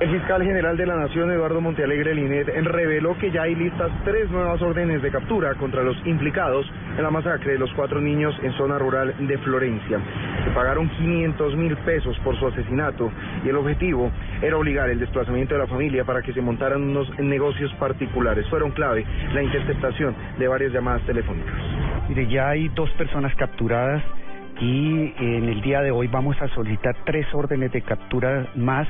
El fiscal general de la Nación, Eduardo Montealegre Linet, reveló que ya hay listas tres nuevas órdenes de captura contra los implicados en la masacre de los cuatro niños en zona rural de Florencia. Se pagaron 500 mil pesos por su asesinato y el objetivo era obligar el desplazamiento de la familia para que se montaran unos negocios particulares. Fueron clave la interceptación de varias llamadas telefónicas. Mire, ya hay dos personas capturadas y en el día de hoy vamos a solicitar tres órdenes de captura más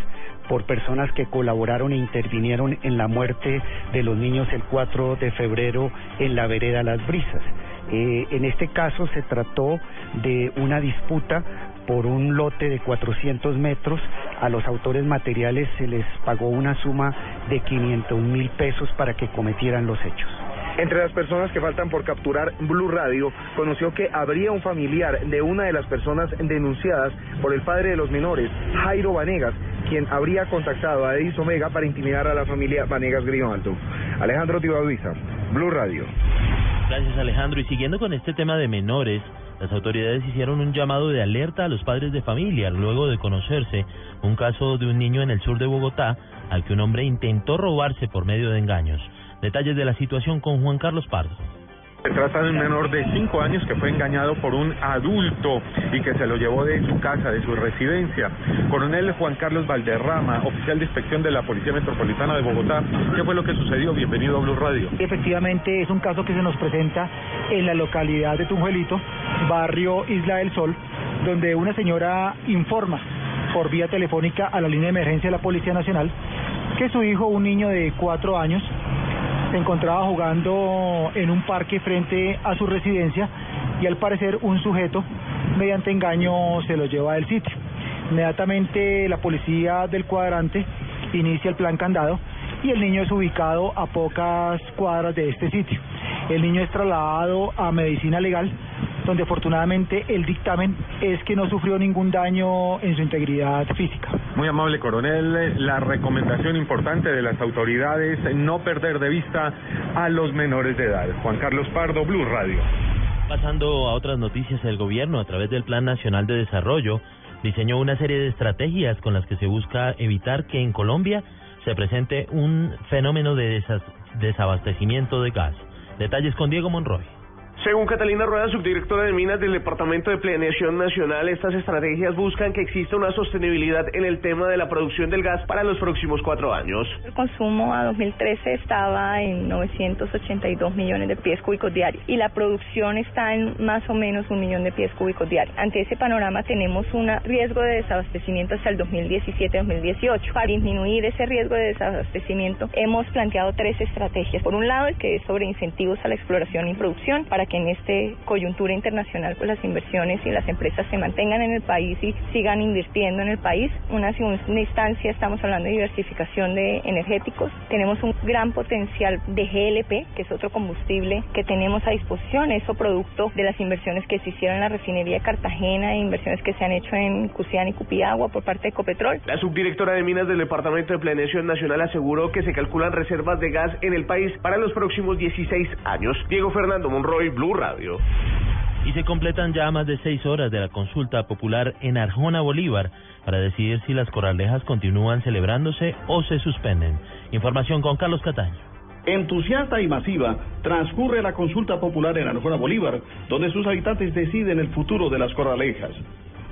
por personas que colaboraron e intervinieron en la muerte de los niños el 4 de febrero en la vereda Las Brisas. Eh, en este caso se trató de una disputa por un lote de 400 metros. A los autores materiales se les pagó una suma de 500 mil pesos para que cometieran los hechos. Entre las personas que faltan por capturar, Blue Radio conoció que habría un familiar de una de las personas denunciadas por el padre de los menores, Jairo Vanegas, quien habría contactado a Edis Omega para intimidar a la familia Vanegas Grimaldo. Alejandro Tibaduiza, Blue Radio. Gracias Alejandro. Y siguiendo con este tema de menores, las autoridades hicieron un llamado de alerta a los padres de familia luego de conocerse un caso de un niño en el sur de Bogotá al que un hombre intentó robarse por medio de engaños. Detalles de la situación con Juan Carlos Pardo. Se trata de un menor de 5 años que fue engañado por un adulto y que se lo llevó de su casa, de su residencia. Coronel Juan Carlos Valderrama, oficial de inspección de la Policía Metropolitana de Bogotá. ¿Qué fue lo que sucedió? Bienvenido a Blue Radio. Efectivamente, es un caso que se nos presenta en la localidad de Tunjuelito, barrio Isla del Sol, donde una señora informa por vía telefónica a la línea de emergencia de la Policía Nacional que su hijo, un niño de cuatro años, se encontraba jugando en un parque frente a su residencia y al parecer un sujeto mediante engaño se lo lleva del sitio. Inmediatamente la policía del cuadrante inicia el plan candado y el niño es ubicado a pocas cuadras de este sitio. El niño es trasladado a medicina legal, donde afortunadamente el dictamen es que no sufrió ningún daño en su integridad física. Muy amable coronel, la recomendación importante de las autoridades no perder de vista a los menores de edad. Juan Carlos Pardo, Blue Radio. Pasando a otras noticias, el gobierno, a través del Plan Nacional de Desarrollo, diseñó una serie de estrategias con las que se busca evitar que en Colombia se presente un fenómeno de desabastecimiento de gas. Detalles con Diego Monroy. Según Catalina Rueda, subdirectora de Minas del Departamento de Planeación Nacional, estas estrategias buscan que exista una sostenibilidad en el tema de la producción del gas para los próximos cuatro años. El consumo a 2013 estaba en 982 millones de pies cúbicos diarios y la producción está en más o menos un millón de pies cúbicos diarios. Ante ese panorama tenemos un riesgo de desabastecimiento hasta el 2017-2018. Para disminuir ese riesgo de desabastecimiento hemos planteado tres estrategias. Por un lado, el que es sobre incentivos a la exploración y producción para que en este coyuntura internacional pues las inversiones y las empresas se mantengan en el país y sigan invirtiendo en el país. Una segunda instancia estamos hablando de diversificación de energéticos. Tenemos un gran potencial de GLP, que es otro combustible que tenemos a disposición, eso producto de las inversiones que se hicieron en la refinería de Cartagena e inversiones que se han hecho en Cusiana y Cupiagua por parte de Ecopetrol. La subdirectora de Minas del Departamento de Planeación Nacional aseguró que se calculan reservas de gas en el país para los próximos 16 años. Diego Fernando Monroy, Blue Radio. Y se completan ya más de seis horas de la consulta popular en Arjona, Bolívar, para decidir si las corralejas continúan celebrándose o se suspenden. Información con Carlos Cataño. Entusiasta y masiva, transcurre la consulta popular en Arjona Bolívar, donde sus habitantes deciden el futuro de las corralejas.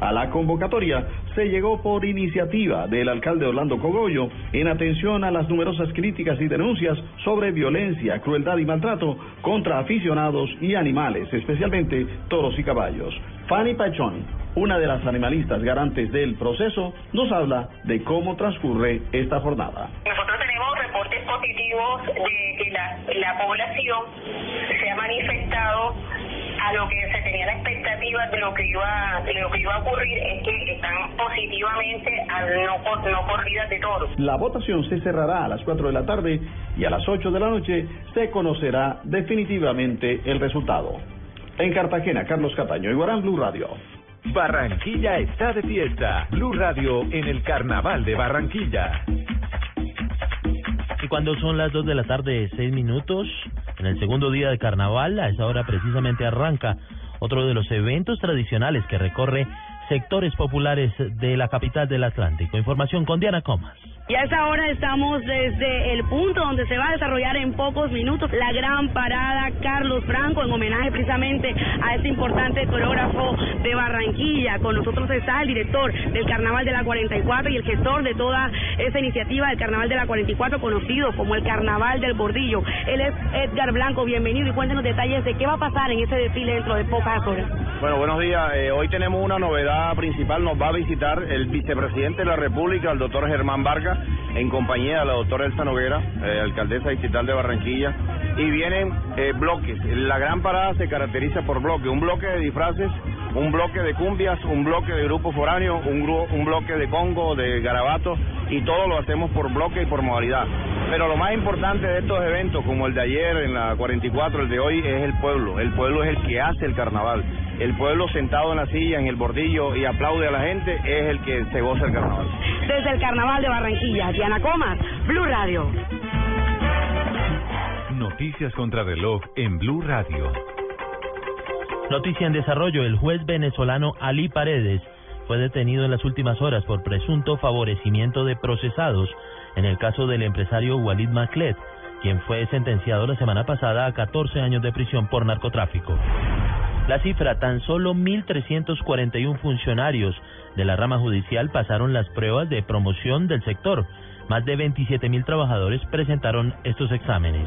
A la convocatoria se llegó por iniciativa del alcalde Orlando Cogollo en atención a las numerosas críticas y denuncias sobre violencia, crueldad y maltrato contra aficionados y animales, especialmente toros y caballos. Fanny Pachón, una de las animalistas garantes del proceso, nos habla de cómo transcurre esta jornada. Nosotros tenemos reportes positivos de que la, la población se ha manifestado a lo que se tenía la expectativa de lo que iba de lo que iba a ocurrir es que están positivamente a no, no corridas de toros. La votación se cerrará a las 4 de la tarde y a las 8 de la noche se conocerá definitivamente el resultado. En Cartagena, Carlos Cataño, Iguarán Blue Radio. Barranquilla está de fiesta. Blue Radio en el Carnaval de Barranquilla. Y cuando son las 2 de la tarde, 6 minutos, en el segundo día de carnaval, a esa hora precisamente arranca otro de los eventos tradicionales que recorre sectores populares de la capital del Atlántico. Información con Diana Comas. Y a esta hora estamos desde el punto donde se va a desarrollar en pocos minutos la gran parada Carlos Franco en homenaje precisamente a este importante coreógrafo de Barranquilla. Con nosotros está el director del Carnaval de la 44 y el gestor de toda esa iniciativa del Carnaval de la 44 conocido como el Carnaval del Bordillo. Él es Edgar Blanco, bienvenido y cuéntenos detalles de qué va a pasar en ese desfile dentro de pocas horas. Bueno, buenos días. Eh, hoy tenemos una novedad principal. Nos va a visitar el vicepresidente de la República, el doctor Germán Vargas, en compañía de la doctora Elsa Noguera, eh, alcaldesa distrital de Barranquilla. Y vienen eh, bloques. La gran parada se caracteriza por bloques. Un bloque de disfraces, un bloque de cumbias, un bloque de grupo foráneo, un, gru- un bloque de congo, de garabatos. Y todo lo hacemos por bloque y por modalidad. Pero lo más importante de estos eventos, como el de ayer en la 44, el de hoy, es el pueblo. El pueblo es el que hace el carnaval. El pueblo sentado en la silla, en el bordillo y aplaude a la gente, es el que se goza el carnaval. Desde el Carnaval de Barranquilla, Diana Comas, Blue Radio. Noticias contra reloj en Blue Radio. Noticia en desarrollo, el juez venezolano Ali Paredes fue detenido en las últimas horas por presunto favorecimiento de procesados en el caso del empresario Walid Maclet, quien fue sentenciado la semana pasada a 14 años de prisión por narcotráfico. La cifra, tan solo 1.341 funcionarios de la rama judicial pasaron las pruebas de promoción del sector. Más de 27.000 trabajadores presentaron estos exámenes.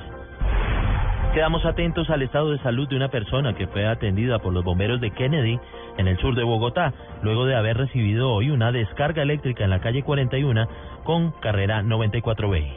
Quedamos atentos al estado de salud de una persona que fue atendida por los bomberos de Kennedy en el sur de Bogotá, luego de haber recibido hoy una descarga eléctrica en la calle 41 con carrera 94B.